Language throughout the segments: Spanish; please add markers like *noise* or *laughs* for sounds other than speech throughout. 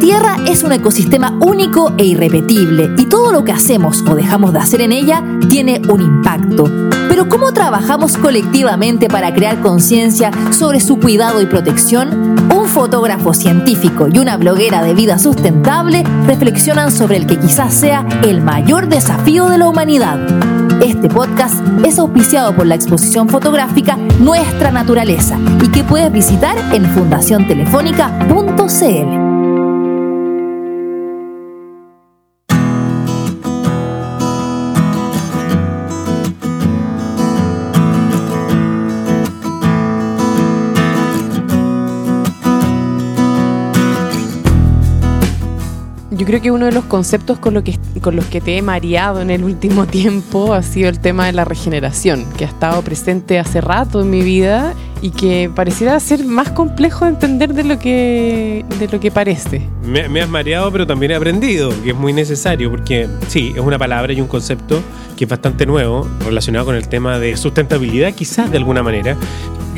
Tierra es un ecosistema único e irrepetible y todo lo que hacemos o dejamos de hacer en ella tiene un impacto. Pero ¿cómo trabajamos colectivamente para crear conciencia sobre su cuidado y protección? Un fotógrafo científico y una bloguera de vida sustentable reflexionan sobre el que quizás sea el mayor desafío de la humanidad. Este podcast es auspiciado por la exposición fotográfica Nuestra Naturaleza y que puedes visitar en fundaciontelefónica.cl. creo que uno de los conceptos con, lo que, con los que te he mareado en el último *laughs* tiempo ha sido el tema de la regeneración, que ha estado presente hace rato en mi vida y que pareciera ser más complejo de entender de lo que, de lo que parece. Me, me, has mareado, pero también he aprendido, que es muy necesario, porque sí, es una palabra y un concepto que es bastante nuevo, relacionado con el tema de sustentabilidad, quizás de alguna manera,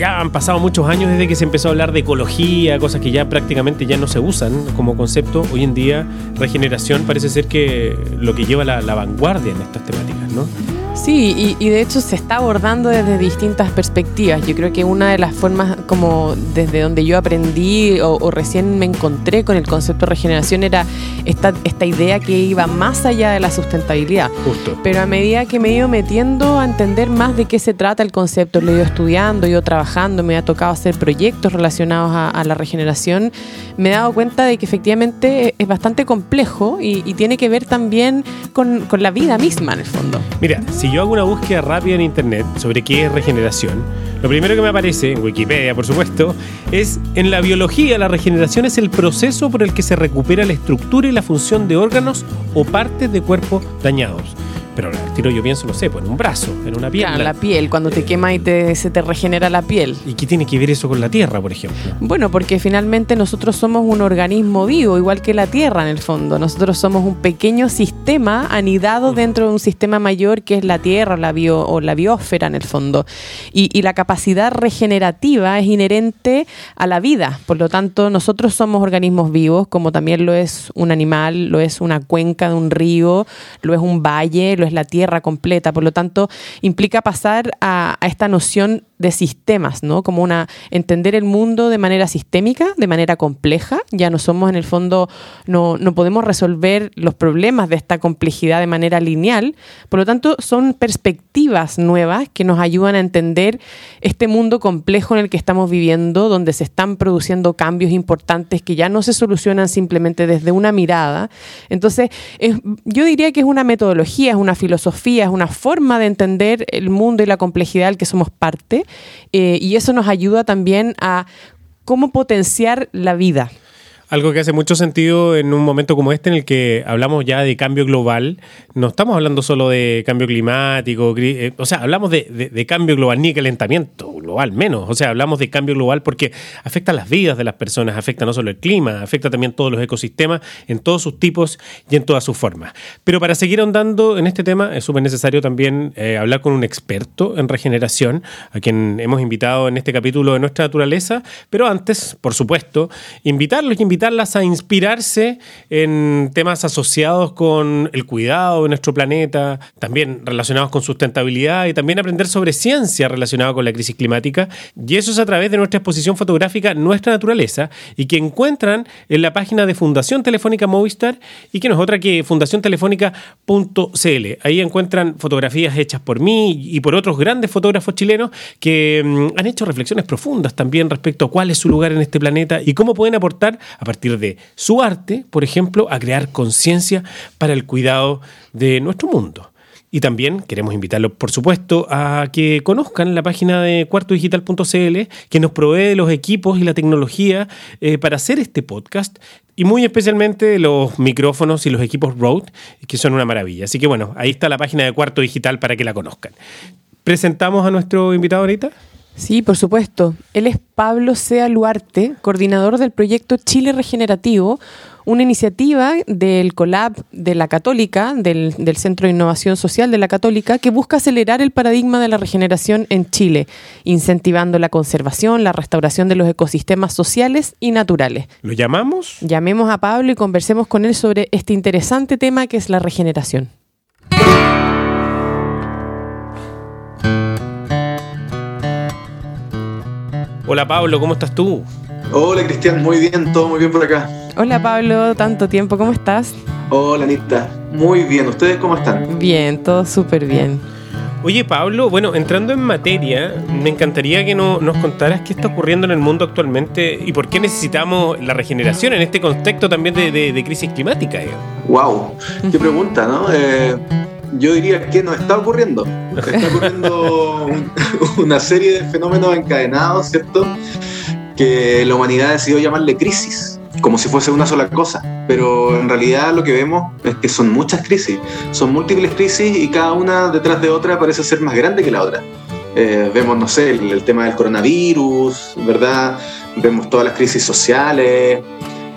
ya han pasado muchos años desde que se empezó a hablar de ecología, cosas que ya prácticamente ya no se usan como concepto. Hoy en día, regeneración parece ser que lo que lleva la, la vanguardia en estas temáticas, ¿no? Sí, y, de hecho se está abordando desde distintas perspectivas. Yo creo que una de las formas como desde donde yo aprendí o, recién me encontré con el concepto de regeneración era esta, esta idea que iba más allá de la sustentabilidad. Justo. Pero a medida que me he ido metiendo a entender más de qué se trata el concepto, lo he ido estudiando, he ido trabajando, me ha tocado hacer proyectos relacionados a, la regeneración, me he dado cuenta de que efectivamente es bastante complejo y, y tiene que ver también con, con la vida misma en el fondo. Mira, si yo hago una búsqueda rápida en internet sobre qué es regeneración, lo primero que me aparece, en Wikipedia por supuesto, es en la biología la regeneración es el proceso por el que se recupera la estructura y la función de órganos o partes de cuerpos dañados. Pero al tiro yo pienso, no sé, pues en un brazo, en una pierna. Claro, la piel, cuando te quema y te, se te regenera la piel. ¿Y qué tiene que ver eso con la Tierra, por ejemplo? Bueno, porque finalmente nosotros somos un organismo vivo, igual que la Tierra en el fondo. Nosotros somos un pequeño sistema anidado dentro de un sistema mayor que es la Tierra la bio, o la biosfera en el fondo. Y, y la capacidad regenerativa es inherente a la vida. Por lo tanto, nosotros somos organismos vivos, como también lo es un animal, lo es una cuenca de un río, lo es un valle, lo es la tierra completa. Por lo tanto, implica pasar a, a esta noción de sistemas, ¿no? Como una entender el mundo de manera sistémica, de manera compleja. Ya no somos en el fondo, no, no podemos resolver los problemas de esta complejidad de manera lineal. Por lo tanto, son perspectivas nuevas que nos ayudan a entender este mundo complejo en el que estamos viviendo, donde se están produciendo cambios importantes que ya no se solucionan simplemente desde una mirada. Entonces, yo diría que es una metodología, es una filosofía, es una forma de entender el mundo y la complejidad del que somos parte eh, y eso nos ayuda también a cómo potenciar la vida. Algo que hace mucho sentido en un momento como este en el que hablamos ya de cambio global. No estamos hablando solo de cambio climático, eh, o sea, hablamos de, cambio global, ni calentamiento global, menos. O sea, hablamos de cambio global porque afecta las vidas de las personas, afecta no solo el clima, afecta también todos los ecosistemas en todos sus tipos y en todas sus formas. Pero para seguir ahondando en este tema es súper necesario también eh, hablar con un experto en regeneración, a quien hemos invitado en este capítulo de Nuestra Naturaleza. Pero antes, por supuesto, invitarlos y invitarlos invitarlas a inspirarse en temas asociados con el cuidado de nuestro planeta, también relacionados con sustentabilidad y también aprender sobre ciencia relacionada con la crisis climática. Y eso es a través de nuestra exposición fotográfica Nuestra Naturaleza y que encuentran en la página de Fundación Telefónica Movistar y que no otra que fundaciontelefónica.cl. Ahí encuentran fotografías hechas por mí y por otros grandes fotógrafos chilenos que mm, han hecho reflexiones profundas también respecto a cuál es su lugar en este planeta y cómo pueden aportar a partir de su arte, por ejemplo, a crear conciencia para el cuidado de nuestro mundo. Y también queremos invitarlos, por supuesto, a que conozcan la página de cuartodigital.cl, que nos provee los equipos y la tecnología eh, para hacer este podcast, y muy especialmente los micrófonos y los equipos Rode, que son una maravilla. Así que bueno, ahí está la página de Cuarto Digital para que la conozcan. ¿Presentamos a nuestro invitado ahorita? Sí, por supuesto. Él es Pablo Sea Luarte, coordinador del proyecto Chile Regenerativo, una iniciativa del COLAB de la Católica, del, del, Centro de Innovación Social de la Católica, que busca acelerar el paradigma de la regeneración en Chile, incentivando la conservación, la restauración de los ecosistemas sociales y naturales. ¿Lo llamamos? Llamemos a Pablo y conversemos con él sobre este interesante tema que es la regeneración. Hola Pablo, ¿cómo estás tú? Hola Cristian, muy bien, todo muy bien por acá. Hola Pablo, tanto tiempo, ¿cómo estás? Hola Anita, muy bien, ¿ustedes cómo están? Bien, todo súper bien. Oye Pablo, bueno, entrando en materia, me encantaría que no, nos contaras qué está ocurriendo en el mundo actualmente y por qué necesitamos la regeneración en este contexto también de, de, de crisis climática. ¡Wow! ¡Qué pregunta, ¿no? Eh, yo diría que nos está ocurriendo. Está ocurriendo un, *laughs* una serie de fenómenos encadenados, ¿cierto? Que la humanidad decidió llamarle crisis, como si fuese una sola cosa. Pero en realidad lo que vemos es que son muchas crisis, son múltiples crisis y cada una detrás de otra parece ser más grande que la otra. Eh, vemos, no sé, el, el tema del coronavirus, ¿verdad? Vemos todas las crisis sociales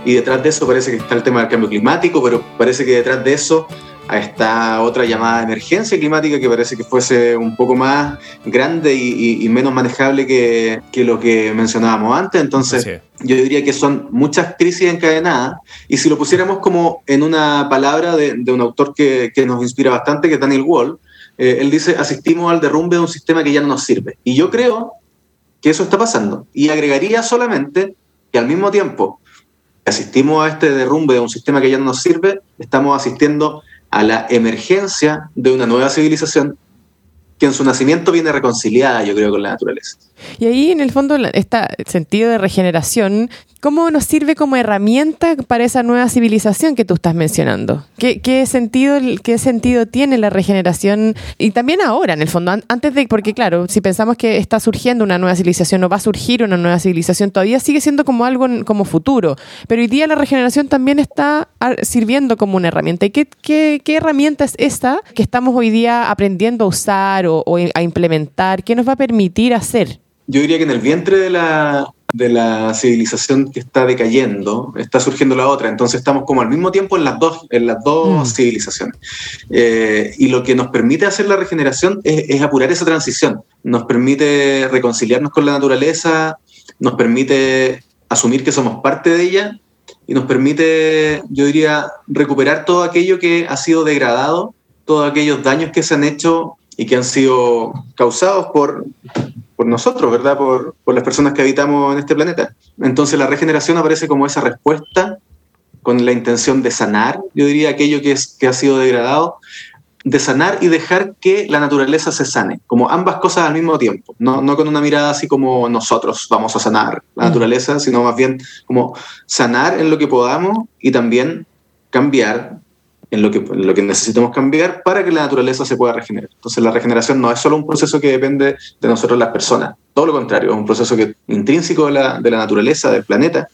y detrás de eso parece que está el tema del cambio climático, pero parece que detrás de eso a esta otra llamada emergencia climática que parece que fuese un poco más grande y, y, y menos manejable que, que, lo que mencionábamos antes. Entonces, yo diría que son muchas crisis encadenadas y si lo pusiéramos como en una palabra de, de un autor que, que, nos inspira bastante, que es Daniel Wall, eh, él dice, asistimos al derrumbe de un sistema que ya no nos sirve. Y yo creo que eso está pasando. Y agregaría solamente que al mismo tiempo asistimos a este derrumbe de un sistema que ya no nos sirve, estamos asistiendo a la emergencia de una nueva civilización que en su nacimiento viene reconciliada, yo creo, con la naturaleza. Y ahí, en el fondo, este sentido de regeneración, ¿cómo nos sirve como herramienta para esa nueva civilización que tú estás mencionando? ¿Qué, qué sentido, qué sentido tiene la regeneración? Y también ahora, en el fondo, antes de, porque claro, si pensamos que está surgiendo una nueva civilización o va a surgir una nueva civilización, todavía sigue siendo como algo como futuro. Pero hoy día la regeneración también está sirviendo como una herramienta. ¿Y qué, qué, qué herramienta es esta que estamos hoy día aprendiendo a usar o, o a implementar? ¿Qué nos va a permitir hacer? Yo diría que en el vientre de la, de la civilización que está decayendo, está surgiendo la otra. Entonces estamos como al mismo tiempo en las dos, en las dos mm. civilizaciones. Eh, y lo que nos permite hacer la regeneración es, es, apurar esa transición. Nos permite reconciliarnos con la naturaleza, nos permite asumir que somos parte de ella y nos permite, yo diría, recuperar todo aquello que ha sido degradado, todos aquellos daños que se han hecho y que han sido causados por, por nosotros, ¿verdad? Por, por, las personas que habitamos en este planeta. Entonces la regeneración aparece como esa respuesta con la intención de sanar, yo diría, aquello que, es, que ha sido degradado, de sanar y dejar que la naturaleza se sane, como ambas cosas al mismo tiempo, no, no con una mirada así como nosotros vamos a sanar la naturaleza, sino más bien como sanar en lo que podamos y también cambiar en lo, que, en lo que necesitamos cambiar para que la naturaleza se pueda regenerar. Entonces la regeneración no es solo un proceso que depende de nosotros las personas, todo lo contrario, es un proceso que, intrínseco de la, de la naturaleza, del planeta,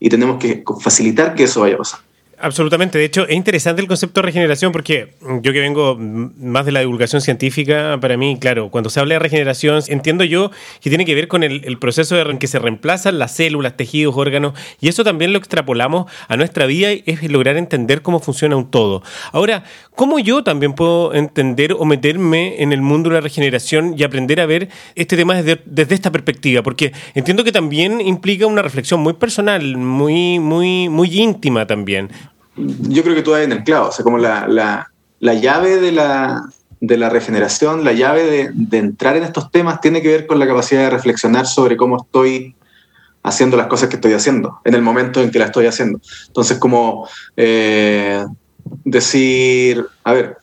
y tenemos que facilitar que eso vaya a pasar. Absolutamente. De hecho, es interesante el concepto de regeneración porque yo que vengo más de la divulgación científica, para mí, claro, cuando se habla de regeneración, entiendo yo que tiene que ver con el, proceso en que se reemplazan las células, tejidos, órganos, y eso también lo extrapolamos a nuestra vida y es lograr entender cómo funciona un todo. Ahora, ¿cómo yo también puedo entender o meterme en el mundo de la regeneración y aprender a ver este tema desde, desde esta perspectiva? Porque entiendo que también implica una reflexión muy personal, muy, muy, muy íntima también yo creo que tú das en el clavo, o sea, como la, la, la llave de la, de la regeneración, la llave de, de, entrar en estos temas tiene que ver con la capacidad de reflexionar sobre cómo estoy haciendo las cosas que estoy haciendo, en el momento en que las estoy haciendo. Entonces, como eh, decir, a ver,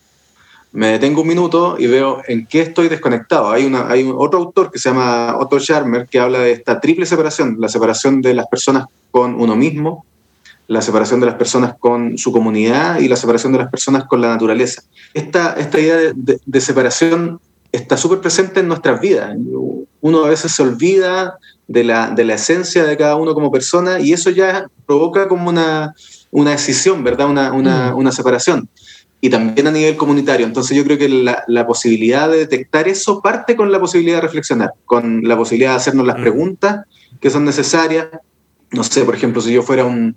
me detengo un minuto y veo en qué estoy desconectado. Hay, una, hay otro autor que se llama Otto Scharmer que habla de esta triple separación, la separación de las personas con uno mismo, la separación de las personas con su comunidad y la separación de las personas con la naturaleza. Esta, esta idea de, de, de separación está súper presente en nuestras vidas. Uno a veces se olvida de la, de la esencia de cada uno como persona y eso ya provoca como una, una decisión, ¿verdad? Una, una, mm. una separación. y también a nivel comunitario. Entonces yo creo que la, la, posibilidad de detectar eso parte con la posibilidad de reflexionar, con la posibilidad de hacernos las mm. preguntas que son necesarias. No sé, por ejemplo, si yo fuera un,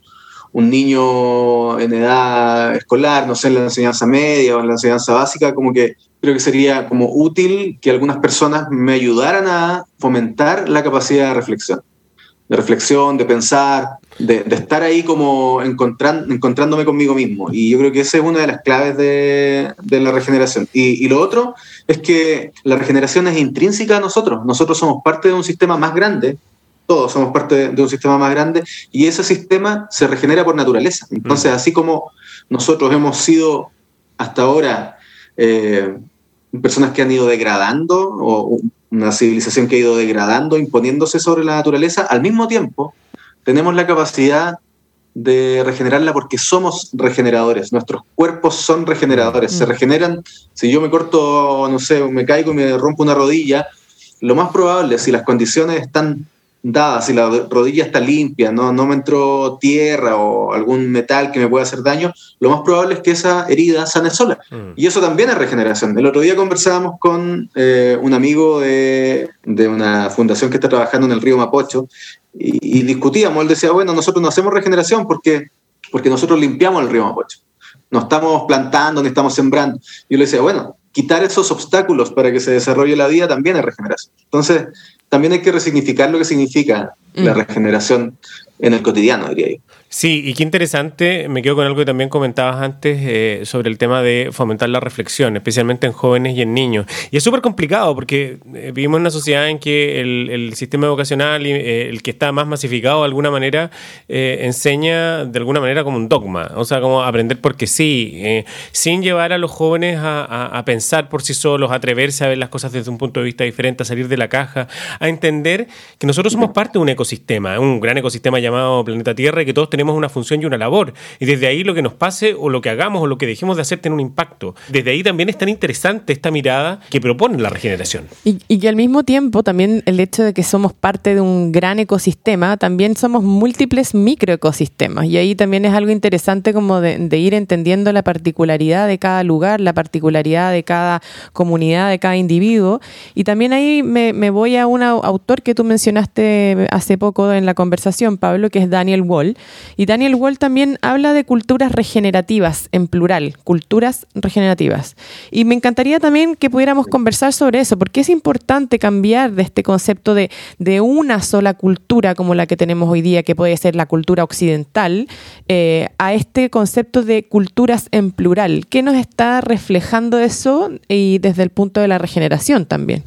un niño en edad escolar, no sé, en la enseñanza media o en la enseñanza básica, como que creo que sería como útil que algunas personas me ayudaran a fomentar la capacidad de reflexión de reflexión, de pensar, de, estar ahí como encontrándome conmigo mismo. Y yo creo que esa es una de las claves de, la regeneración. Y, lo otro es que la regeneración es intrínseca a nosotros. Nosotros somos parte de un sistema más grande, todos somos parte de, un sistema más grande, y ese sistema se regenera por naturaleza. Entonces, así como nosotros hemos sido hasta ahora... Eh, personas que han ido degradando o una civilización que ha ido degradando, imponiéndose sobre la naturaleza, al mismo tiempo tenemos la capacidad de regenerarla porque somos regeneradores, nuestros cuerpos son regeneradores, se mm. regeneran, si yo me corto, no sé, me caigo y me rompo una rodilla, lo más probable, si las condiciones están dada, si la rodilla está limpia, no, no me entró tierra o algún metal que me pueda hacer daño, lo más probable es que esa herida sane sola. Mm. Y eso también es regeneración. El otro día conversábamos con eh, un amigo de, de, una fundación que está trabajando en el río Mapocho y, discutíamos, él decía, bueno, nosotros no hacemos regeneración porque, porque nosotros limpiamos el río Mapocho. No estamos plantando ni estamos sembrando. Y yo le decía, bueno, quitar esos obstáculos para que se desarrolle la vida también es regeneración. Entonces, también hay que resignificar lo que significa la mm. regeneración en el cotidiano, diría yo. Sí, y qué interesante, me quedo con algo que también comentabas antes eh, sobre el tema de fomentar la reflexión, especialmente en jóvenes y en niños. Y es súper complicado porque eh, vivimos en una sociedad en que el, sistema educacional, eh, el que está más masificado de alguna manera, enseña de alguna manera como un dogma, o sea, como aprender porque sí, sin llevar a los jóvenes a, pensar por sí solos, a atreverse a ver las cosas desde un punto de vista diferente, a salir de la caja, a entender que nosotros somos parte de un ecosistema, un gran ecosistema llamado planeta Tierra y que todos tenemos una función y una labor. Y desde ahí lo que nos pase o lo que hagamos o lo que dejemos de hacer tiene un impacto. Desde ahí también es tan interesante esta mirada que propone la regeneración. Y, que al mismo tiempo también el hecho de que somos parte de un gran ecosistema, también somos múltiples microecosistemas. Y ahí también es algo interesante como de, ir entendiendo la particularidad de cada lugar, la particularidad de cada comunidad, de cada individuo. Y también ahí me, me voy a un autor que tú mencionaste hace poco en la conversación, Pablo, que es Daniel Wall. Y Daniel Wall también habla de culturas regenerativas, en plural, culturas regenerativas. Y me encantaría también que pudiéramos conversar sobre eso, porque es importante cambiar de este concepto de, de una sola cultura como la que tenemos hoy día, que puede ser la cultura occidental, eh, a este concepto de culturas en plural. ¿Qué nos está reflejando eso y desde el punto de la regeneración también?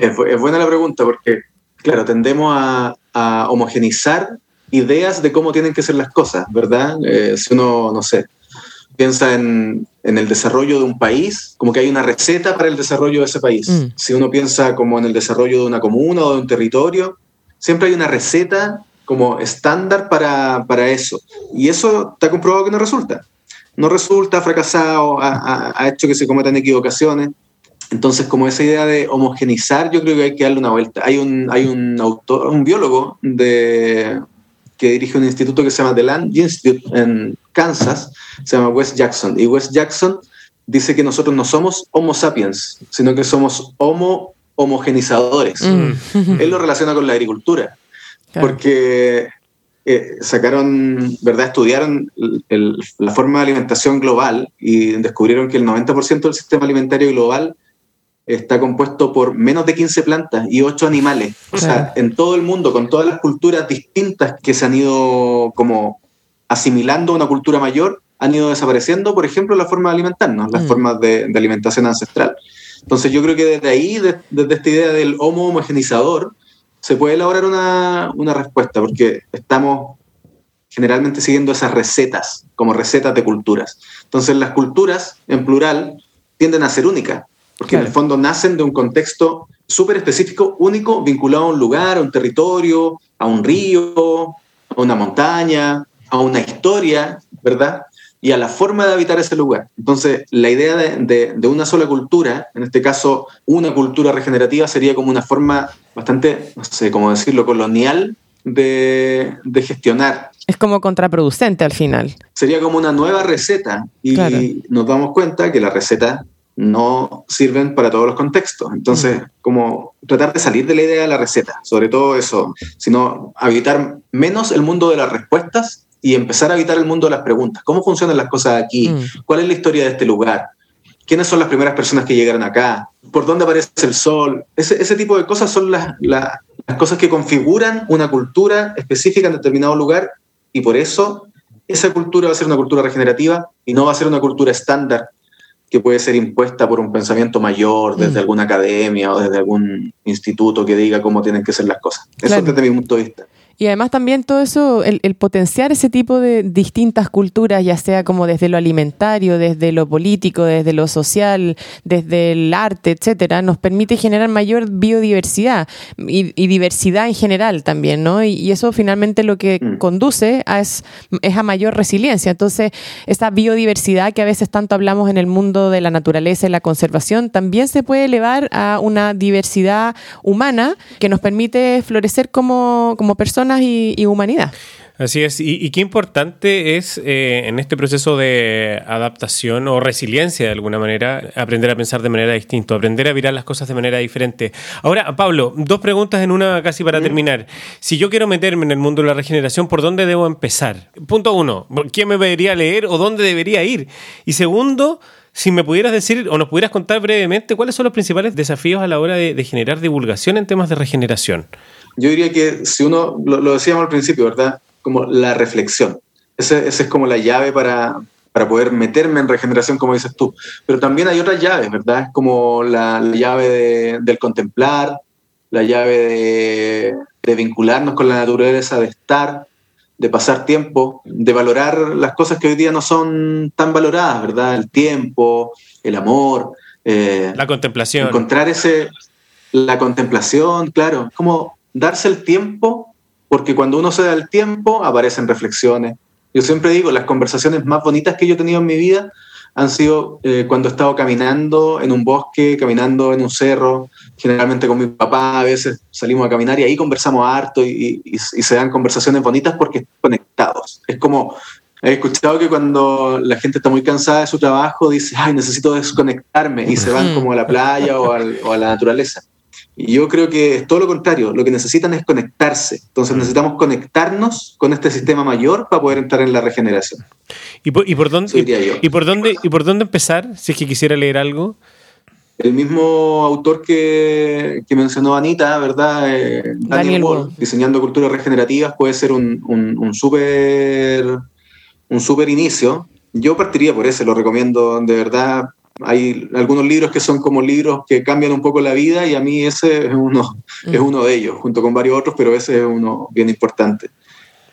Es, buena la pregunta porque, claro, tendemos a, a homogenizar ideas de cómo tienen que ser las cosas, ¿verdad? Eh, si uno, no sé, piensa en, en, el desarrollo de un país, como que hay una receta para el desarrollo de ese país. Mm. Si uno piensa como en el desarrollo de una comuna o de un territorio, siempre hay una receta como estándar para, para eso. Y eso está comprobado que no resulta. No resulta, ha fracasado, ha, ha, hecho que se cometan equivocaciones. Entonces, como esa idea de homogenizar, yo creo que hay que darle una vuelta. Hay un, hay un autor, un biólogo de que dirige un instituto que se llama The Land Institute en Kansas, se llama Wes Jackson. Y Wes Jackson dice que nosotros no somos Homo sapiens, sino que somos Homo homogenizadores. Mm. *laughs* Él lo relaciona con la agricultura, porque eh, sacaron, ¿verdad? Estudiaron la forma de alimentación global y descubrieron que el 90% del sistema alimentario global está compuesto por menos de 15 plantas y 8 animales. O sea, en todo el mundo, con todas las culturas distintas que se han ido como asimilando a una cultura mayor, han ido desapareciendo, por ejemplo, la forma de alimentarnos, las mm. formas de, alimentación ancestral. Entonces yo creo que desde ahí, desde esta idea del homo homogenizador, se puede elaborar una, una respuesta, porque estamos generalmente siguiendo esas recetas, como recetas de culturas. Entonces las culturas, en plural, tienden a ser únicas porque en el fondo nacen de un contexto súper específico, único, vinculado a un lugar, a un territorio, a un río, a una montaña, a una historia, ¿verdad? Y a la forma de habitar ese lugar. Entonces, la idea de, de, una sola cultura, en este caso una cultura regenerativa, sería como una forma bastante, no sé cómo decirlo, colonial de, gestionar. Es como contraproducente al final. Sería como una nueva receta y nos damos cuenta que las recetas no sirven para todos los contextos. Entonces, mm. como tratar de salir de la idea de la receta, sobre todo eso, sino habitar menos el mundo de las respuestas y empezar a habitar el mundo de las preguntas. ¿Cómo funcionan las cosas aquí? Mm. ¿Cuál es la historia de este lugar? ¿Quiénes son las primeras personas que llegaron acá? ¿Por dónde aparece el sol? Ese, tipo de cosas son las, las cosas que configuran una cultura específica en determinado lugar y por eso esa cultura va a ser una cultura regenerativa y no va a ser una cultura estándar que puede ser impuesta por un pensamiento mayor desde mm. alguna academia o desde algún instituto que diga cómo tienen que ser las cosas. Eso es desde mi punto de vista. Y además también todo eso, el, potenciar ese tipo de distintas culturas, ya sea como desde lo alimentario, desde lo político, desde lo social, desde el arte, etcétera, nos permite generar mayor biodiversidad y, diversidad en general también, ¿no? Y, eso finalmente lo que mm. conduce a es, es a mayor resiliencia. Entonces, esa biodiversidad que a veces tanto hablamos en el mundo de la naturaleza y la conservación, también se puede elevar a una diversidad humana que nos permite florecer como, como personas y, humanidad. Así es, y, qué importante es eh, en este proceso de adaptación o resiliencia de alguna manera, aprender a pensar de manera distinta, aprender a mirar las cosas de manera diferente. Ahora, Pablo, dos preguntas en una casi para terminar. Si yo quiero meterme en el mundo de la regeneración, ¿por dónde debo empezar? Punto uno, ¿quién me debería leer o dónde debería ir? Y segundo, si me pudieras decir o nos pudieras contar brevemente cuáles son los principales desafíos a la hora de generar divulgación en temas de regeneración yo diría que si uno, lo, decíamos al principio, ¿verdad? Como la reflexión. Esa es como la llave para, para poder meterme en regeneración, como dices tú. Pero también hay otras llaves, ¿verdad? Es como la, llave del contemplar, la llave de, de, vincularnos con la naturaleza, de estar, de pasar tiempo, de valorar las cosas que hoy día no son tan valoradas, ¿verdad? El tiempo, el amor. Eh, la contemplación. Encontrar ese, la contemplación, claro, como darse el tiempo, porque cuando uno se da el tiempo aparecen reflexiones. Yo siempre digo, las conversaciones más bonitas que yo he tenido en mi vida han sido eh, cuando he estado caminando en un bosque, caminando en un cerro, generalmente con mi papá, a veces salimos a caminar y ahí conversamos harto y, se dan conversaciones bonitas porque están conectados. Es como, he escuchado que cuando la gente está muy cansada de su trabajo, dice, ay, necesito desconectarme y se van como a la playa o a la naturaleza. Y yo creo que es todo lo contrario, lo que necesitan es conectarse. Entonces necesitamos conectarnos con este sistema mayor para poder entrar en la regeneración. ¿Y por, y por dónde, y, por dónde, ¿Y por dónde empezar, si es que quisiera leer algo? El mismo autor que, que mencionó Anita, ¿verdad? Eh, Daniel, Wall, Diseñando Culturas Regenerativas, puede ser un, un, un súper un super inicio. Yo partiría por ese, lo recomiendo de verdad hay algunos libros que son como libros que cambian un poco la vida y a mí ese es uno, es mm. uno de ellos, junto con varios otros, pero ese es uno bien importante.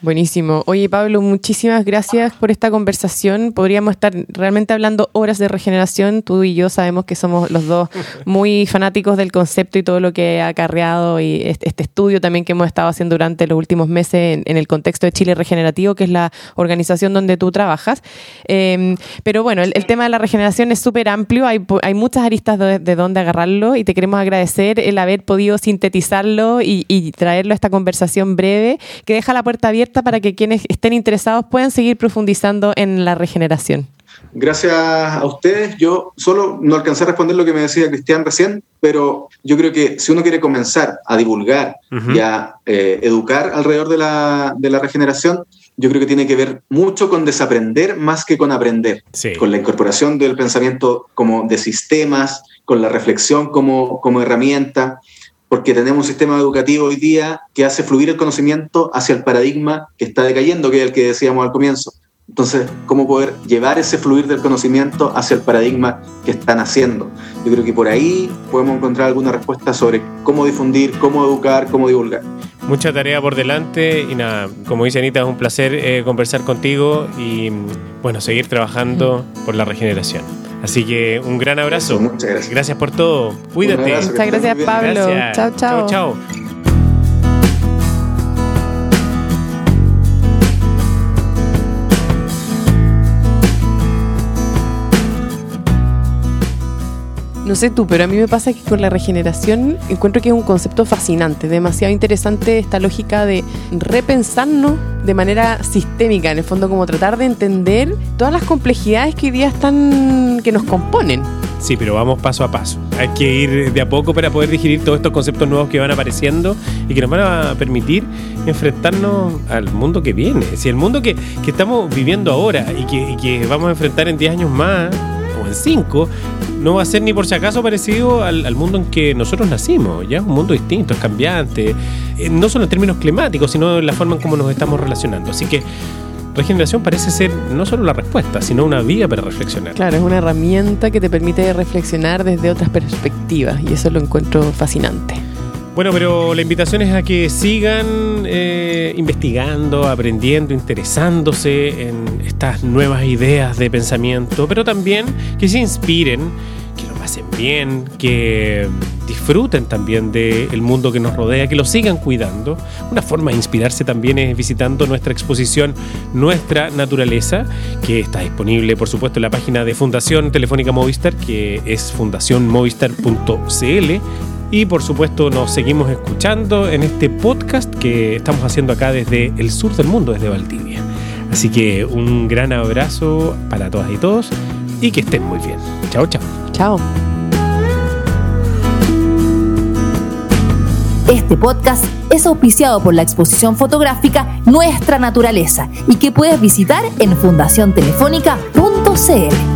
Buenísimo. Oye, Pablo, muchísimas gracias por esta conversación. Podríamos estar realmente hablando horas de regeneración. Tú y yo sabemos que somos los dos muy fanáticos del concepto y todo lo que ha acarreado y este, estudio también que hemos estado haciendo durante los últimos meses en, el contexto de Chile Regenerativo, que es la organización donde tú trabajas. Em, pero bueno, el, tema de la regeneración es súper amplio. Hay, hay, muchas aristas de, de, dónde agarrarlo y te queremos agradecer el haber podido sintetizarlo y, y traerlo a esta conversación breve que deja la puerta abierta para que quienes estén interesados puedan seguir profundizando en la regeneración. Gracias a ustedes. Yo solo no alcancé a responder lo que me decía Cristian recién, pero yo creo que si uno quiere comenzar a divulgar y a eh, educar alrededor de la, de la, regeneración, yo creo que tiene que ver mucho con desaprender más que con aprender, con la incorporación del pensamiento como de sistemas, con la reflexión como, como herramienta porque tenemos un sistema educativo hoy día que hace fluir el conocimiento hacia el paradigma que está decayendo, que es el que decíamos al comienzo. Entonces, ¿cómo poder llevar ese fluir del conocimiento hacia el paradigma que están haciendo? Yo creo que por ahí podemos encontrar alguna respuesta sobre cómo difundir, cómo educar, cómo divulgar. Mucha tarea por delante y nada, como dice Anita, es un placer eh, conversar contigo y bueno, seguir trabajando por la regeneración. Así que un gran abrazo. muchas gracias. Gracias por todo. Cuídate. Muchas gracias, Pablo. Chao, chao. Chao, chao. No sé tú, pero a mí me pasa que con la regeneración encuentro que es un concepto fascinante, demasiado interesante esta lógica de repensarnos de manera sistémica, en el fondo como tratar de entender todas las complejidades que hoy día están, que nos componen. Sí, pero vamos paso a paso. Hay que ir de a poco para poder digerir todos estos conceptos nuevos que van apareciendo y que nos van a permitir enfrentarnos al mundo que viene. Si el mundo que, que estamos viviendo ahora y que, y que vamos a enfrentar en 10 años más o en 5 no va a ser ni por si acaso parecido al, mundo en que nosotros nacimos. Ya es un mundo distinto, es cambiante, eh, no solo en términos climáticos, sino en la forma en cómo nos estamos relacionando. Así que regeneración parece ser no solo la respuesta, sino una vía para reflexionar. Claro, es una herramienta que te permite reflexionar desde otras perspectivas y eso lo encuentro fascinante. Bueno, pero la invitación es a que sigan eh, investigando, aprendiendo, interesándose en estas nuevas ideas de pensamiento, pero también que se inspiren, que lo pasen bien, que disfruten también del mundo que nos rodea, que lo sigan cuidando. Una forma de inspirarse también es visitando nuestra exposición Nuestra Naturaleza, que está disponible por supuesto en la página de Fundación Telefónica Movistar, que es fundacionmovistar.cl y por supuesto nos seguimos escuchando en este podcast que estamos haciendo acá desde el sur del mundo, desde Valdivia. Así que un gran abrazo para todas y todos y que estén muy bien. Chao, chao. Chao. Este podcast es auspiciado por la exposición fotográfica Nuestra Naturaleza y que puedes visitar en fundaciontelefónica.cl.